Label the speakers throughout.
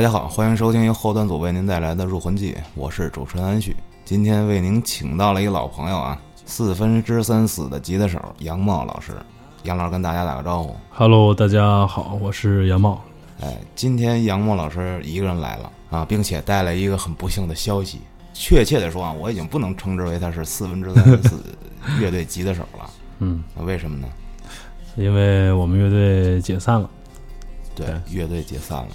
Speaker 1: 大家好，欢迎收听由后端组为您带来的《入魂记》，我是主持人安旭。今天为您请到了一个老朋友啊，四分之三死的吉他手杨茂老师。杨老师跟大家打个招呼。
Speaker 2: Hello，大家好，我是杨茂。
Speaker 1: 哎，今天杨茂老师一个人来了啊，并且带来一个很不幸的消息。确切的说啊，我已经不能称之为他是四分之三死乐队吉他手了。
Speaker 2: 嗯，
Speaker 1: 那为什么呢？
Speaker 2: 因为我们乐队解散了。
Speaker 1: 对，乐队解散了。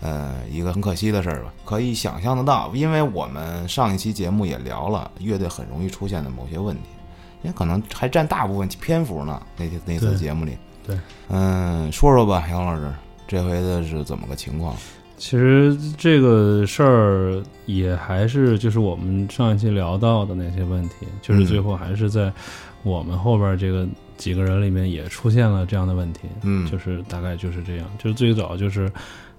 Speaker 1: 呃，一个很可惜的事儿吧，可以想象得到，因为我们上一期节目也聊了乐队很容易出现的某些问题，也可能还占大部分篇幅呢。那天那次节目里，
Speaker 2: 对，
Speaker 1: 嗯，说说吧，杨老师，这回的是怎么个情况？
Speaker 2: 其实这个事儿也还是就是我们上一期聊到的那些问题，就是最后还是在我们后边这个几个人里面也出现了这样的问题。
Speaker 1: 嗯，
Speaker 2: 就是大概就是这样，就是最早就是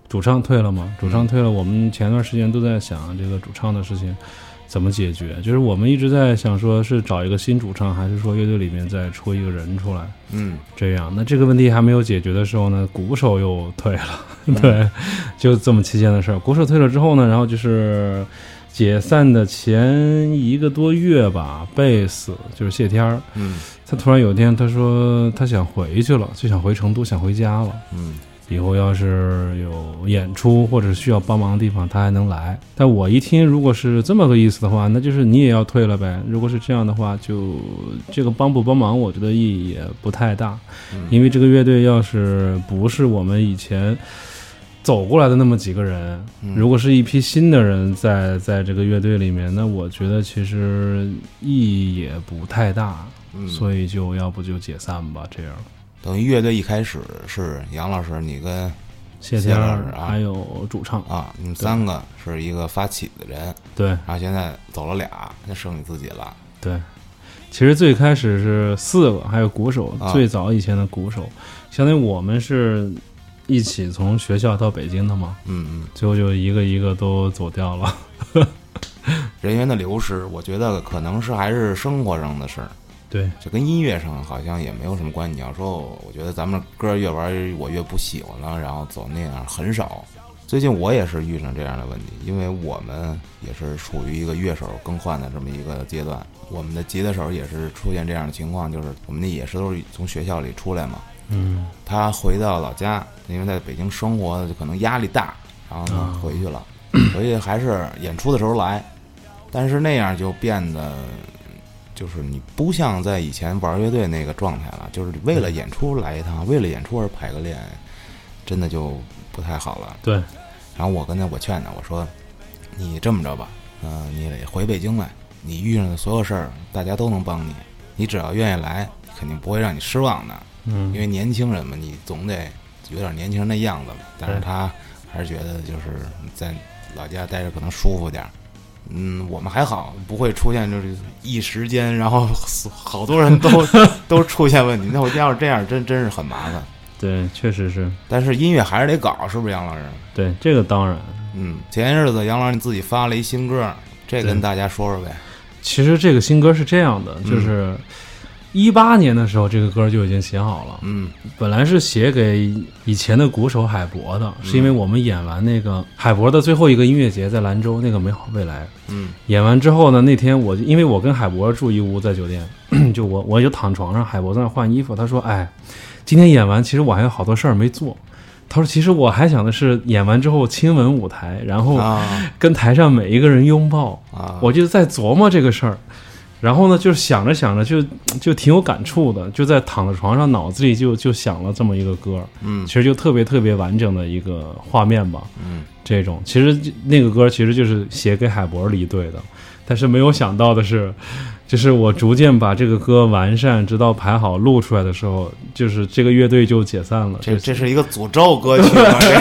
Speaker 2: 主唱退了嘛，主唱退了，我们前段时间都在想这个主唱的事情怎么解决，就是我们一直在想说是找一个新主唱，还是说乐队里面再出一个人出来，
Speaker 1: 嗯
Speaker 2: 这样。那这个问题还没有解决的时候呢，鼓手又退了，对，就这么期间的事儿。鼓手退了之后呢，然后就是。解散的前一个多月吧，贝斯就是谢天儿，
Speaker 1: 嗯
Speaker 2: 他突然有一天他说他想回去了，就想回成都，想回家了。
Speaker 1: 嗯
Speaker 2: 以后要是有演出或者需要帮忙的地方，他还能来。但我一听，如果是这么个意思的话，那就是你也要退了呗。如果是这样的话，就这个帮不帮忙，我觉得意义也不太大，
Speaker 1: 嗯
Speaker 2: 因为这个乐队要是不是我们以前走过来的那么几个人，
Speaker 1: 嗯，
Speaker 2: 如果是一批新的人在在这个乐队里面，那我觉得其实意义也不太大，
Speaker 1: 嗯
Speaker 2: 所以就要不就解散吧，这样。
Speaker 1: 等于乐队一开始是杨老师，你跟
Speaker 2: 谢天儿
Speaker 1: 谢老师啊
Speaker 2: 还有主唱，
Speaker 1: 啊，你们三个是一个发起的人，
Speaker 2: 对
Speaker 1: 然后现在走了俩，那剩你自己了。
Speaker 2: 对。其实最开始是四个，还有鼓手，
Speaker 1: 啊
Speaker 2: 最早以前的鼓手，相当于我们是一起从学校到北京的嘛，
Speaker 1: 嗯嗯。
Speaker 2: 最后就一个一个都走掉了。
Speaker 1: 人员的流失，我觉得可能是还是生活上的事儿，
Speaker 2: 对，
Speaker 1: 这跟音乐上好像也没有什么关系。你要说，我觉得咱们歌越玩我越不喜欢了，然后走那样很少。最近我也是遇上这样的问题，因为我们也是处于一个乐手更换的这么一个阶段，我们的吉他手也是出现这样的情况，就是我们那也是都是从学校里出来嘛，
Speaker 2: 嗯，
Speaker 1: 他回到老家，因为在北京生活就可能压力大，然后呢
Speaker 2: 啊
Speaker 1: 回去了，所以还是演出的时候来，但是那样就变得，就是你不像在以前玩乐队那个状态了，就是为了演出来一趟，为了演出而排个练，真的就不太好了。
Speaker 2: 对，
Speaker 1: 然后我跟他我劝他，我说你这么着吧，嗯、你得回北京来，你遇上的所有事儿，大家都能帮你，你只要愿意来，肯定不会让你失望的。
Speaker 2: 嗯，
Speaker 1: 因为年轻人嘛，你总得有点年轻人的样子嘛。但是他还是觉得就是在老家待着可能舒服点儿。嗯，我们还好，不会出现就是一时间，然后好多人都 都出现问题。那我要是这样，真真是很麻烦。
Speaker 2: 对，确实是，
Speaker 1: 但是音乐还是得搞，是不是杨老师？
Speaker 2: 对，这个当然。
Speaker 1: 嗯，前些日子杨老师你自己发了一新歌，这跟大家说说呗。
Speaker 2: 其实这个新歌是这样的，就是一八年的时候，这个歌就已经写好了。
Speaker 1: 嗯。
Speaker 2: 本来是写给以前的鼓手海博的，是因为我们演完那个海博的最后一个音乐节在兰州那个美好未来，
Speaker 1: 嗯。
Speaker 2: 演完之后呢，那天我就因为我跟海博住一屋在酒店，就我我就躺床上，海博在那换衣服，他说：“哎，今天演完，其实我还有好多事儿没做。”他说：“其实我还想的是演完之后亲吻舞台，然后
Speaker 1: 啊。
Speaker 2: 跟台上每一个人拥抱。
Speaker 1: 啊，
Speaker 2: 我就在琢磨这个事儿，然后呢，就是想着想着就就挺有感触的，就在躺在床上，脑子里就就想了这么一个歌，
Speaker 1: 嗯
Speaker 2: 其实就特别特别完整的一个画面吧。
Speaker 1: 嗯
Speaker 2: 这种其实那个歌其实就是写给海博离队的，但是没有想到的是，就是我逐渐把这个歌完善，直到排好录出来的时候，就是这个乐队就解散了。
Speaker 1: 这这是一个诅咒歌曲？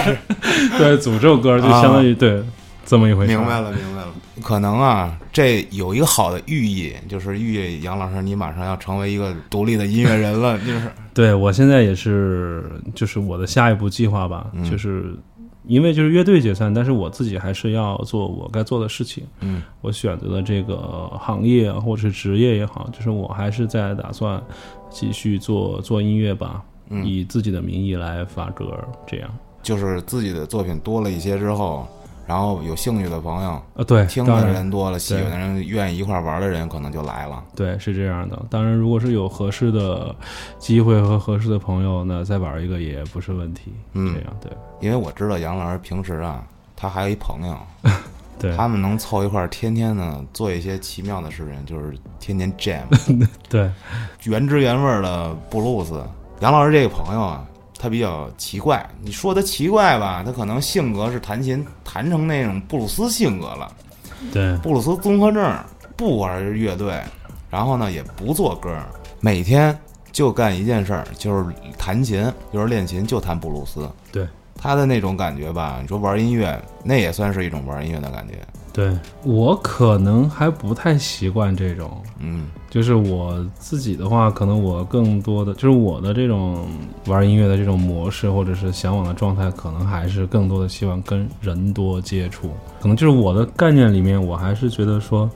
Speaker 2: 对诅咒歌，就相当于、对这么一回事。
Speaker 1: 明白了，明白了。可能啊，这有一个好的寓意，就是寓意杨老师你马上要成为一个独立的音乐人了，就是
Speaker 2: 对我现在也是，就是我的下一步计划吧，
Speaker 1: 嗯
Speaker 2: 就是因为就是乐队解散，但是我自己还是要做我该做的事情。
Speaker 1: 嗯
Speaker 2: 我选择的这个行业或者是职业也好，就是我还是在打算继续做做音乐吧，
Speaker 1: 嗯。
Speaker 2: 以自己的名义来发歌，这样。
Speaker 1: 就是自己的作品多了一些之后，然后有兴趣的朋友，
Speaker 2: 呃，对，
Speaker 1: 听的人多了，喜欢的人愿意一块儿玩的人，可能就来了。
Speaker 2: 对，是这样的。当然，如果是有合适的机会和合适的朋友，那再玩一个也不是问题。
Speaker 1: 嗯
Speaker 2: 这样对
Speaker 1: 因为我知道杨老师平时啊，他还有一朋友，
Speaker 2: 对
Speaker 1: 他们能凑一块儿，天天呢做一些奇妙的事情，就是天天 jam，
Speaker 2: 对
Speaker 1: 原汁原味儿的布鲁斯。杨老师这个朋友啊，他比较奇怪。你说他奇怪吧，他可能性格是弹琴弹成那种布鲁斯性格了，
Speaker 2: 对
Speaker 1: 布鲁斯综合症，不玩乐队，然后呢也不做歌，每天就干一件事儿，就是弹琴，就是练琴，就弹布鲁斯。
Speaker 2: 对
Speaker 1: 他的那种感觉吧，你说玩音乐，那也算是一种玩音乐的感觉。
Speaker 2: 对，我可能还不太习惯这种。
Speaker 1: 嗯
Speaker 2: 就是我自己的话，可能我更多的就是我的这种玩音乐的这种模式，或者是向往的状态，可能还是更多的希望跟人多接触。可能就是我的概念里面，我还是觉得说，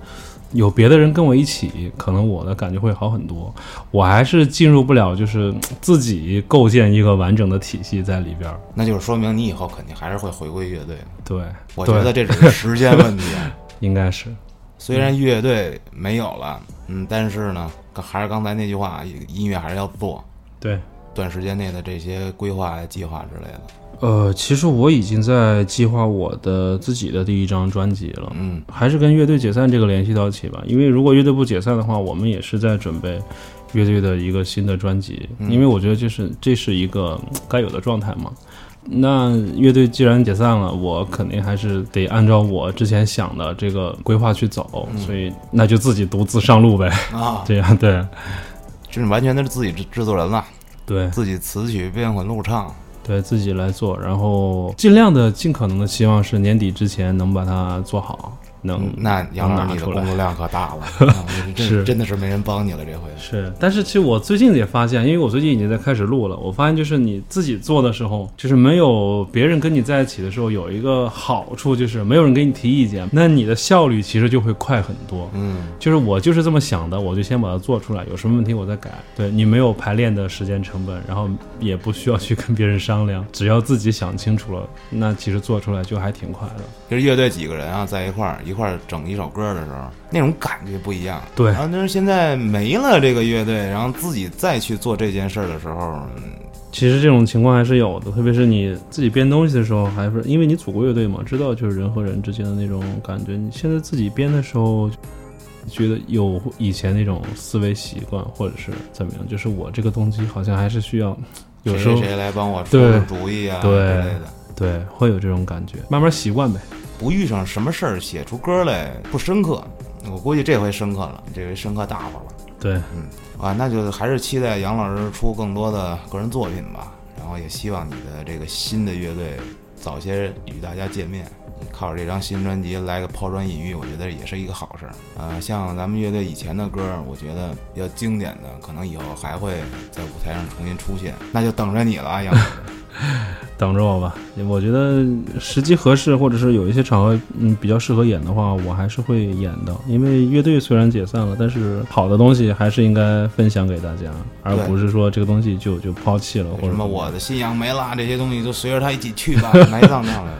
Speaker 2: 有别的人跟我一起，可能我的感觉会好很多。我还是进入不了，就是自己构建一个完整的体系在里边儿。
Speaker 1: 那就是说明你以后肯定还是会回归乐队的。
Speaker 2: 对，
Speaker 1: 我觉得这只是时间问题。啊。
Speaker 2: 应该是
Speaker 1: 虽然乐队没有了，嗯，但是呢，还是刚才那句话，音乐还是要做。
Speaker 2: 对。
Speaker 1: 短时间内的这些规划、计划之类的，
Speaker 2: 呃，其实我已经在计划我的自己的第一张专辑了。
Speaker 1: 嗯。
Speaker 2: 还是跟乐队解散这个联系到一起吧，因为如果乐队不解散的话，我们也是在准备乐队的一个新的专辑，
Speaker 1: 嗯。
Speaker 2: 因为我觉得就是这是一个嗯该有的状态嘛。那乐队既然解散了，我肯定还是得按照我之前想的这个规划去走，
Speaker 1: 嗯。
Speaker 2: 所以那就自己独自上路呗。
Speaker 1: 啊，
Speaker 2: 这样对。
Speaker 1: 就是完全的是自己制制作人了，
Speaker 2: 对。
Speaker 1: 自己词曲编混录唱，
Speaker 2: 对，自己来做，然后尽量的、尽可能的希望是年底之前能把它做好，能、
Speaker 1: 嗯那杨老师你的工作量可大了，
Speaker 2: 是
Speaker 1: 真的是没人帮你了这回。
Speaker 2: 是，但是其实我最近也发现，因为我最近已经在开始录了，我发现就是你自己做的时候，就是没有别人跟你在一起的时候，有一个好处就是没有人给你提意见，那你的效率其实就会快很多。
Speaker 1: 嗯，
Speaker 2: 就是我就是这么想的，我就先把它做出来，有什么问题我再改。对你没有排练的时间成本，然后也不需要去跟别人商量，只要自己想清楚了，那其实做出来就还挺快的。
Speaker 1: 其实乐队几个人啊，在一块儿一块儿整一首歌的时候，那种感觉不一样。
Speaker 2: 对
Speaker 1: 然后但是现在没了这个乐队，然后自己再去做这件事儿的时候，嗯
Speaker 2: 其实这种情况还是有的，特别是你自己编东西的时候，还是因为你组过乐队嘛，知道就是人和人之间的那种感觉。你现在自己编的时候，觉得有以前那种思维习惯，或者是怎么样，就是我这个东西好像还是需要有时候
Speaker 1: 谁来帮我出出主意啊
Speaker 2: 对
Speaker 1: 之类的。
Speaker 2: 对会有这种感觉，慢慢习惯呗。
Speaker 1: 不遇上什么事儿写出歌来不深刻，我估计这回深刻了，这回深刻大发了。
Speaker 2: 对，嗯
Speaker 1: 啊，那就还是期待杨老师出更多的个人作品吧。然后也希望你的这个新的乐队早些与大家见面。靠着这张新专辑来个抛砖引玉，我觉得也是一个好事儿。呃，像咱们乐队以前的歌，我觉得比较经典的，可能以后还会在舞台上重新出现，那就等着你了啊，杨老师。
Speaker 2: 等着我吧。我觉得时机合适，或者是有一些场合，嗯，比较适合演的话，我还是会演的。因为乐队虽然解散了，但是好的东西还是应该分享给大家，而不是说这个东西就就抛弃了，或者
Speaker 1: 什么我的信仰没了，这些东西就随着他一起去吧，埋葬掉了，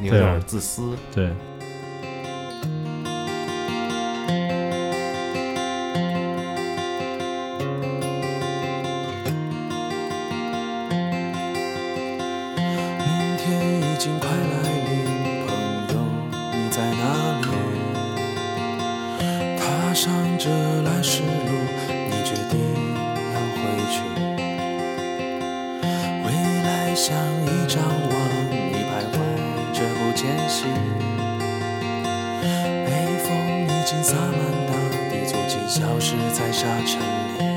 Speaker 1: 你有点自私。
Speaker 2: 对。
Speaker 3: 明像一张网，你徘徊着不间隙。北风已经洒满大地，足迹消失在沙尘里。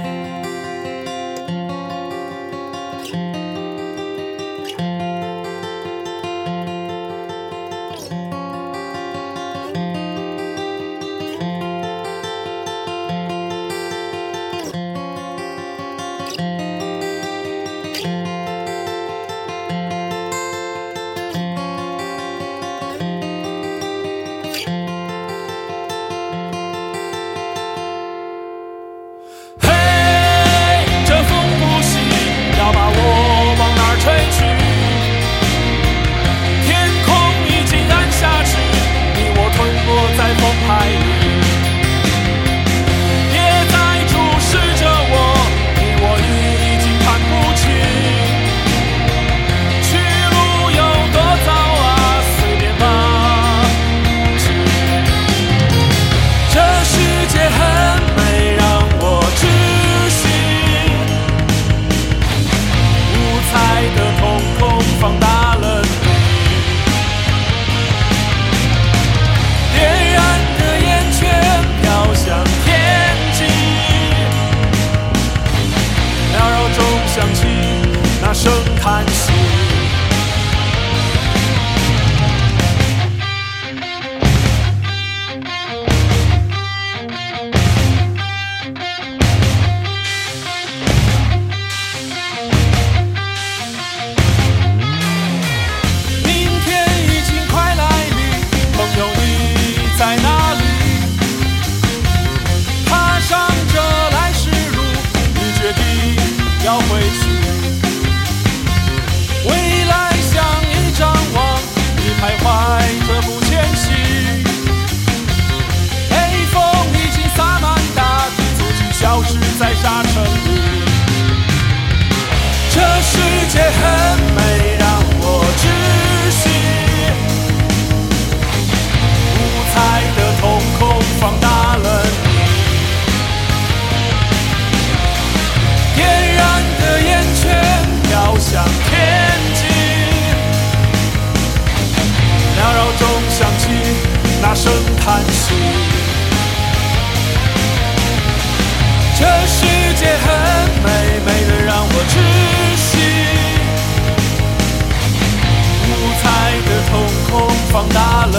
Speaker 3: 放大了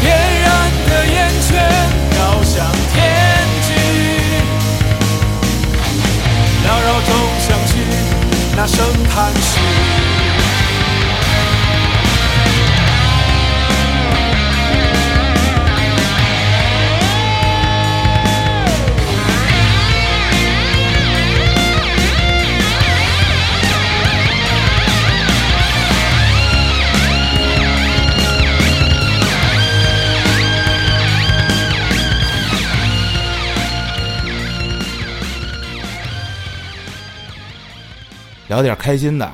Speaker 3: 你，点燃的烟圈飘向天际，缭绕中响起那声叹息。
Speaker 1: 聊点开心的。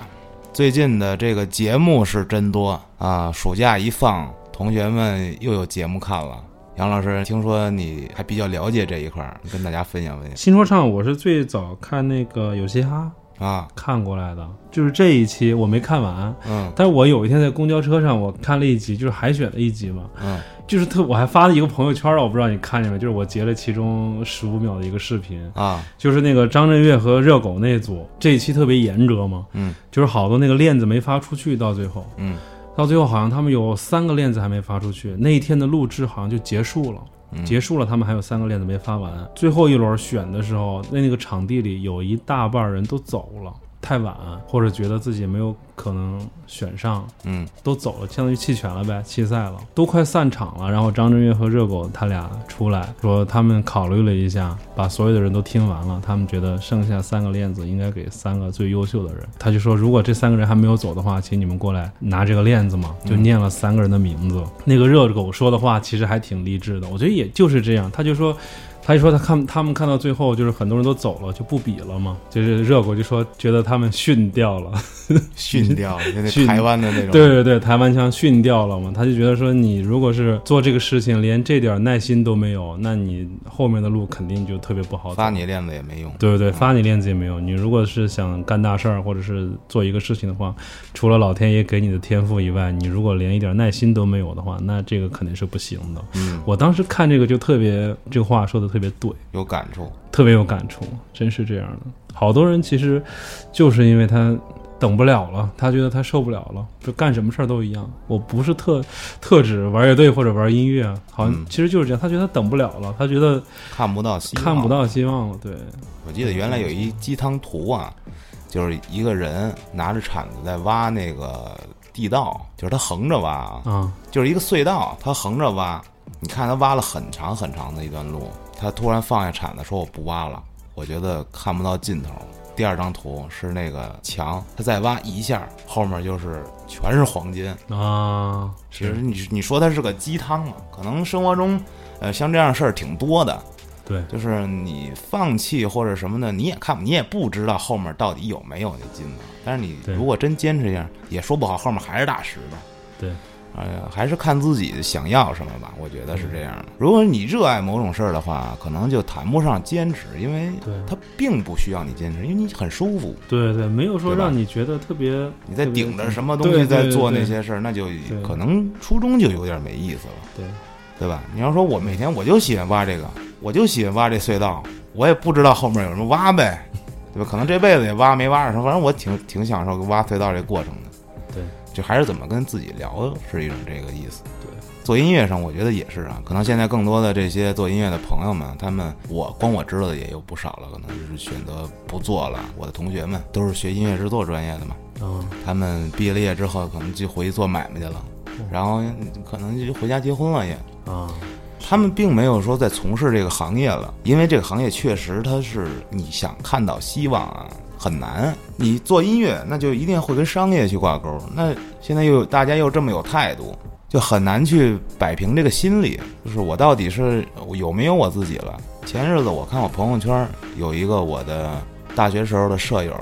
Speaker 1: 最近的这个节目是真多啊！暑假一放，同学们又有节目看了。杨老师，听说你还比较了解这一块儿，跟大家分享分享
Speaker 2: 新说唱我是最早看那个有嘻哈
Speaker 1: 啊。
Speaker 2: 看过来的，就是这一期我没看完，
Speaker 1: 嗯。
Speaker 2: 但是我有一天在公交车上我看了一集，就是海选的一集嘛，
Speaker 1: 嗯。
Speaker 2: 就是特我还发了一个朋友圈了，我不知道你看见没，就是我截了其中十五秒的一个视频，
Speaker 1: 啊。
Speaker 2: 就是那个张震岳和热狗那组，这一期特别严格嘛，
Speaker 1: 嗯。
Speaker 2: 就是好多那个链子没发出去，到最后，
Speaker 1: 嗯。
Speaker 2: 到最后好像他们有三个链子还没发出去，那一天的录制好像就结束了。结束了，他们还有三个链子没发完。最后一轮选的时候，那那个场地里有一大半人都走了，太晚，或者觉得自己没有可能选上，
Speaker 1: 嗯
Speaker 2: 都走了，相当于弃权了呗，弃赛了，都快散场了。然后张震岳和热狗他俩出来说，他们考虑了一下，把所有的人都听完了，他们觉得剩下三个链子应该给三个最优秀的人。他就说，如果这三个人还没有走的话，请你们过来拿这个链子嘛，就念了三个人的名字。那个热狗说的话其实还挺励志的，我觉得也就是这样，他就说。他就说他看他们看到最后就是很多人都走了就不比了嘛，就是热狗就说觉得他们训掉了，
Speaker 1: 训掉，了那
Speaker 2: 训
Speaker 1: 台湾的那种。
Speaker 2: 对对对，台湾腔训掉了嘛，他就觉得说你如果是做这个事情连这点耐心都没有，那你后面的路肯定就特别不好走。
Speaker 1: 发你链子也没用。
Speaker 2: 对对对，发你链子也没用。你如果是想干大事儿，或者是做一个事情的话，除了老天爷给你的天赋以外，你如果连一点耐心都没有的话，那这个肯定是不行的。
Speaker 1: 嗯，
Speaker 2: 我当时看这个就特别，这个话说的特别对，
Speaker 1: 有感触。
Speaker 2: 特别有感触，真是这样的。好多人其实就是因为他等不了了，他觉得他受不了了，就干什么事儿都一样。我不是特特指玩乐队或者玩音乐，好像
Speaker 1: 嗯
Speaker 2: 其实就是这样。他觉得他等不了了，他觉得
Speaker 1: 看不到希望，
Speaker 2: 看不。到希望了。对，
Speaker 1: 我记得原来有一鸡汤图啊，就是一个人拿着铲子在挖那个地道，就是他横着挖啊，
Speaker 2: 啊，
Speaker 1: 就是一个隧道，他横着挖。你看他挖了很长很长的一段路，他突然放下铲子说我不挖了，我觉得看不到尽头。第二张图是那个墙，他再挖一下，后面就是全是黄金。
Speaker 2: 啊，
Speaker 1: 其实你你说它是个鸡汤嘛，可能生活中，呃，像这样的事儿挺多的。
Speaker 2: 对，
Speaker 1: 就是你放弃或者什么的，你也看，你也不知道后面到底有没有那金子。但是你如果真坚持一下，也说不好后面还是大石头。
Speaker 2: 对，
Speaker 1: 哎呀，还是看自己想要什么吧，我觉得是这样的。如果你热爱某种事儿的话，可能就谈不上坚持，因为它并不需要你坚持，因为你很舒服。
Speaker 2: 对对，没有说让你觉得特别
Speaker 1: 你在顶着什么东西在做那些事儿，那就可能初衷就有点没意思了。
Speaker 2: 对
Speaker 1: 对吧？你要说我每天我就喜欢挖这个，我就喜欢挖这隧道，我也不知道后面有什么挖呗，对吧？可能这辈子也挖没挖上，反正我挺挺享受挖隧道这过程的。
Speaker 2: 对，
Speaker 1: 就还是怎么跟自己聊是一种这个意思。
Speaker 2: 对，
Speaker 1: 做音乐上我觉得也是啊，可能现在更多的这些做音乐的朋友们，他们我光我知道的也有不少了，可能就是选择不做了。我的同学们都是学音乐制作专业的嘛，
Speaker 2: 嗯，
Speaker 1: 他们毕业了业之后，可能就回去做买卖去了，然后可能就回家结婚了也。
Speaker 2: 啊，
Speaker 1: 他们并没有说在从事这个行业了，因为这个行业确实它是你想看到希望啊很难。你做音乐，那就一定会跟商业去挂钩。那现在又大家又这么有态度，就很难去摆平这个心理，就是我到底是有没有我自己了。前日子我看我朋友圈有一个我的大学时候的舍友，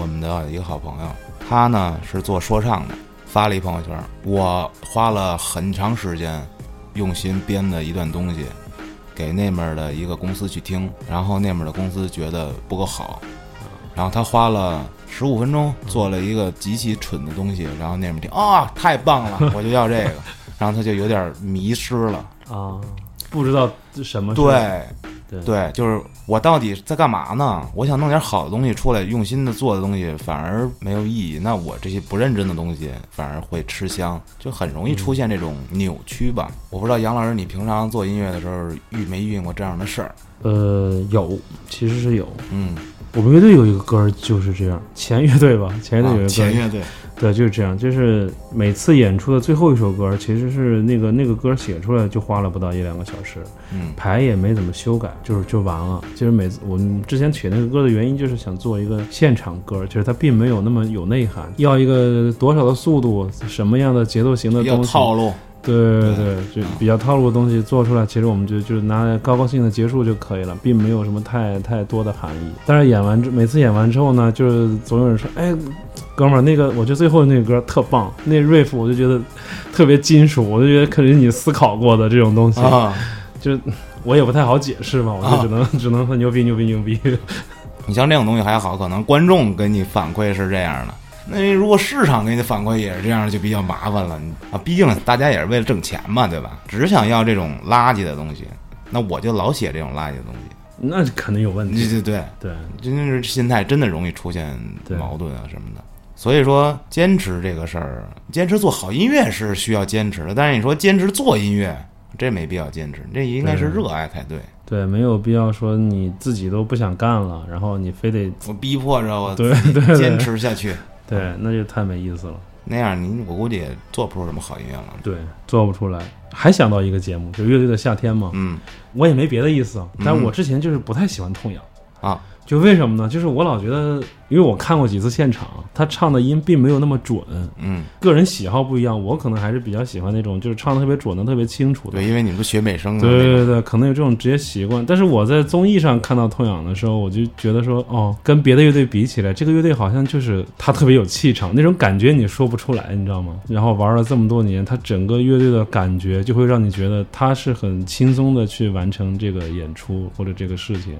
Speaker 1: 我们的一个好朋友，他呢是做说唱的，发了一朋友圈，我花了很长时间。用心编的一段东西，给那面的一个公司去听，然后那面的公司觉得不够好，然后他花了十五分钟做了一个极其蠢的东西，然后那边听啊，太棒了，我就要这个，然后他就有点迷失了。
Speaker 2: 啊，不知道什么
Speaker 1: 对
Speaker 2: 对
Speaker 1: 对，就是我到底在干嘛呢？我想弄点好的东西出来，用心的做的东西反而没有意义。那我这些不认真的东西反而会吃香，就很容易出现这种扭曲吧。我不知道杨老师，你平常做音乐的时候遇没遇见过这样的事儿？
Speaker 2: 呃有，其实是有。
Speaker 1: 嗯，
Speaker 2: 我们乐队有一个歌儿就是这样，前乐队吧，前乐队有一个歌
Speaker 1: 前乐队
Speaker 2: 对，就是这样，就是每次演出的最后一首歌，其实是那个那个歌写出来就花了不到一两个小时，
Speaker 1: 嗯
Speaker 2: 排也没怎么修改，就是就完了。就是每次我们之前写那个歌的原因，就是想做一个现场歌，就是它并没有那么有内涵，要一个多少的速度，什么样的节奏型的东西，
Speaker 1: 套路。
Speaker 2: 对对对，就比较套路的东西做出来，其实我们就就是拿来高高兴兴的结束就可以了，并没有什么太太多的含义。但是演完之每次演完之后呢，就是总有人说，哎，哥们儿，那个我觉得最后那个歌特棒，那 riff 我就觉得特别金属，我就觉得可能是你思考过的这种东西，
Speaker 1: 啊，
Speaker 2: 就我也不太好解释嘛，我就只能、只能说牛逼牛逼牛逼。
Speaker 1: 你像这种东西还好，可能观众给你反馈是这样的。那如果市场给你的反馈也是这样，就比较麻烦了你啊。毕竟大家也是为了挣钱嘛，对吧？只想要这种垃圾的东西，那我就老写这种垃圾的东西。
Speaker 2: 那肯定有问题。
Speaker 1: 对对对，
Speaker 2: 对，
Speaker 1: 真的是心态真的容易出现矛盾啊什么的。所以说，坚持这个事儿，坚持做好音乐是需要坚持的。但是你说坚持做音乐，这没必要坚持，这应该是热爱才对。
Speaker 2: 对，没有必要说你自己都不想干了，然后你非得
Speaker 1: 我逼迫着我
Speaker 2: 对
Speaker 1: 坚持下去，
Speaker 2: 对，那就太没意思了。
Speaker 1: 那样您我估计也做不出什么好音乐了。
Speaker 2: 对，做不出来。还想到一个节目，就乐队的夏天嘛，
Speaker 1: 嗯
Speaker 2: 我也没别的意思啊，但
Speaker 1: 嗯
Speaker 2: 我之前就是不太喜欢痛痒，
Speaker 1: 啊，
Speaker 2: 就为什么呢？就是我老觉得，因为我看过几次现场，他唱的音并没有那么准，
Speaker 1: 嗯，
Speaker 2: 个人喜好不一样，我可能还是比较喜欢那种就是唱的特别准的、特别清楚的。
Speaker 1: 对，因为你不学美声的
Speaker 2: 对对对，可能有这种职业习惯。但是我在综艺上看到痛仰的时候，我就觉得说，哦，跟别的乐队比起来，这个乐队好像就是他特别有气场，那种感觉你说不出来，你知道吗？然后玩了这么多年，他整个乐队的感觉就会让你觉得他是很轻松的去完成这个演出或者这个事情，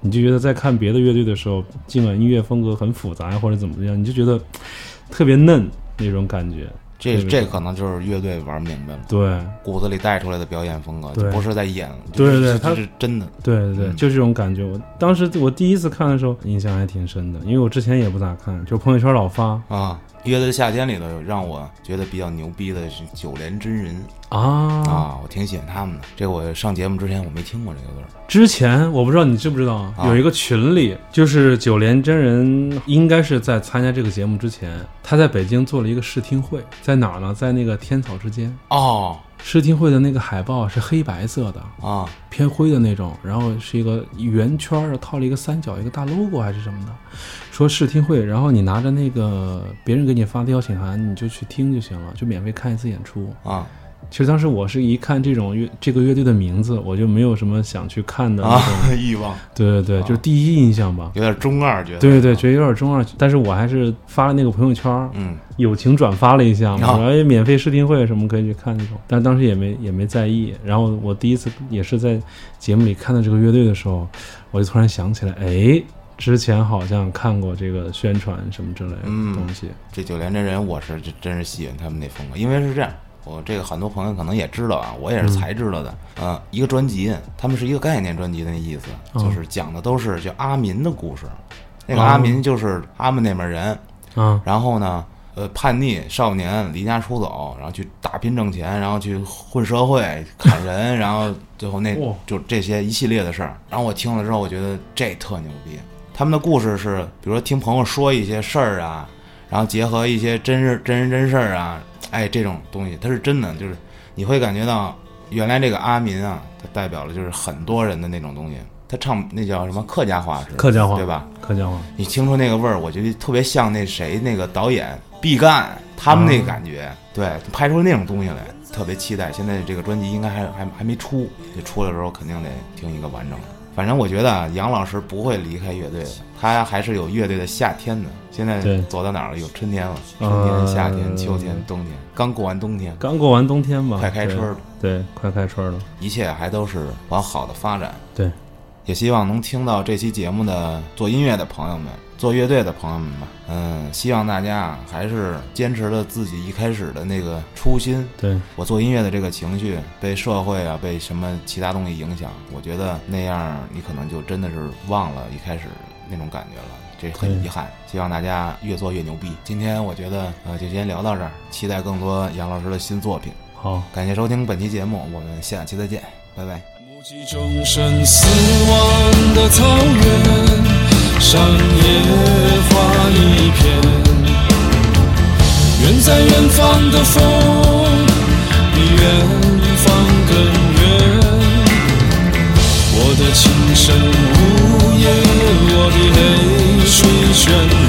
Speaker 2: 你就觉得在看别的乐队的时候，尽管音乐风格很复杂或者怎么样，你就觉得特别嫩那种感觉。
Speaker 1: 这这可能就是乐队玩明白了，
Speaker 2: 对，
Speaker 1: 骨子里带出来的表演风格，不是在演，
Speaker 2: 对对他
Speaker 1: 是真的。
Speaker 2: 对对对，
Speaker 1: 嗯
Speaker 2: 就这种感觉。我当时我第一次看的时候，印象还挺深的，因为我之前也不咋看，就朋友圈老发
Speaker 1: 啊，乐队的夏天里头让我觉得比较牛逼的是九连真人
Speaker 2: 啊。
Speaker 1: 啊，我挺喜欢他们的。这个我上节目之前我没听过这个歌儿
Speaker 2: 之前我不知道你知不知道，
Speaker 1: 啊
Speaker 2: 有一个群里，就是九连真人，应该是在参加这个节目之前，他在北京做了一个试听会，在哪儿呢？在那个天草之间。
Speaker 1: 哦
Speaker 2: 试听会的那个海报是黑白色的，
Speaker 1: 啊
Speaker 2: 偏灰的那种，然后是一个圆圈儿，套了一个三角，一个大 logo 还是什么的。说试听会，然后你拿着那个别人给你发的邀请函，你就去听就行了，就免费看一次演出。
Speaker 1: 啊
Speaker 2: 其实当时我是一看这种乐这个乐队的名字，我就没有什么想去看的那种。
Speaker 1: 啊！欲望
Speaker 2: 对对对，
Speaker 1: 啊
Speaker 2: 就是第一印象吧。
Speaker 1: 有点中二，觉得
Speaker 2: 对对对，觉得有点中二，但是我还是发了那个朋友圈，
Speaker 1: 嗯
Speaker 2: 友情转发了一下嘛，
Speaker 1: 然
Speaker 2: 后哎免费试听会什么可以去看那种，但当时也没也没在意。然后我第一次也是在节目里看到这个乐队的时候，我就突然想起来，哎，之前好像看过这个宣传什么之类的
Speaker 1: 嗯
Speaker 2: 东西。
Speaker 1: 这九连真人我是真真是喜欢他们那风格，因为是这样。我这个很多朋友可能也知道啊，我也是才知道的。呃，一个专辑，他们是一个概念专辑的那意思，
Speaker 2: 嗯
Speaker 1: 就是讲的都是叫阿民的故事。那个
Speaker 2: 哦
Speaker 1: 阿民就是他们那边人，
Speaker 2: 嗯
Speaker 1: 然后呢，呃，叛逆少年离家出走，然后去打拼挣钱，然后去混社会砍人，然后最后那就这些一系列的事儿。然后我听了之后，我觉得这特牛逼。他们的故事是，比如说听朋友说一些事儿啊，然后结合一些真事真人真事儿啊，哎，这种东西它是真的，就是你会感觉到原来这个阿民啊，它代表了就是很多人的那种东西。他唱那叫什么客家话是
Speaker 2: 客家话
Speaker 1: 对吧？
Speaker 2: 客家话，
Speaker 1: 你听出那个味儿，我觉得特别像那谁那个导演毕赣他们那个感觉，对，拍出那种东西来，特别期待。现在这个专辑应该还还还没出，这出来的时候肯定得听一个完整的。反正我觉得啊，杨老师不会离开乐队的，他还是有乐队的夏天的。现在走到哪儿了？有春天了，春
Speaker 2: 呃
Speaker 1: 天、夏天、秋天、冬天，刚过完冬天，
Speaker 2: 刚过完冬天吧，
Speaker 1: 快开春了，
Speaker 2: 对，对，快开春了，
Speaker 1: 一切还都是往好的发展。
Speaker 2: 对，
Speaker 1: 也希望能听到这期节目的做音乐的朋友们，做乐队的朋友们吧，嗯，希望大家还是坚持了自己一开始的那个初心。
Speaker 2: 对，
Speaker 1: 我做音乐的这个情绪被社会啊，被什么其他东西影响，我觉得那样你可能就真的是忘了一开始那种感觉了，这很遗憾。希望大家越做越牛逼。今天我觉得呃就先聊到这儿，期待更多杨老师的新作品。
Speaker 2: 好，
Speaker 1: 感谢收听本期节目，我们下期再见，拜拜。
Speaker 3: 目击众生死亡的草原，上野花一片。远在远方的风，比远方更远。我的琴声呜咽，我的泪水旋入。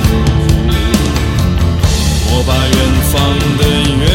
Speaker 3: 我把远方的远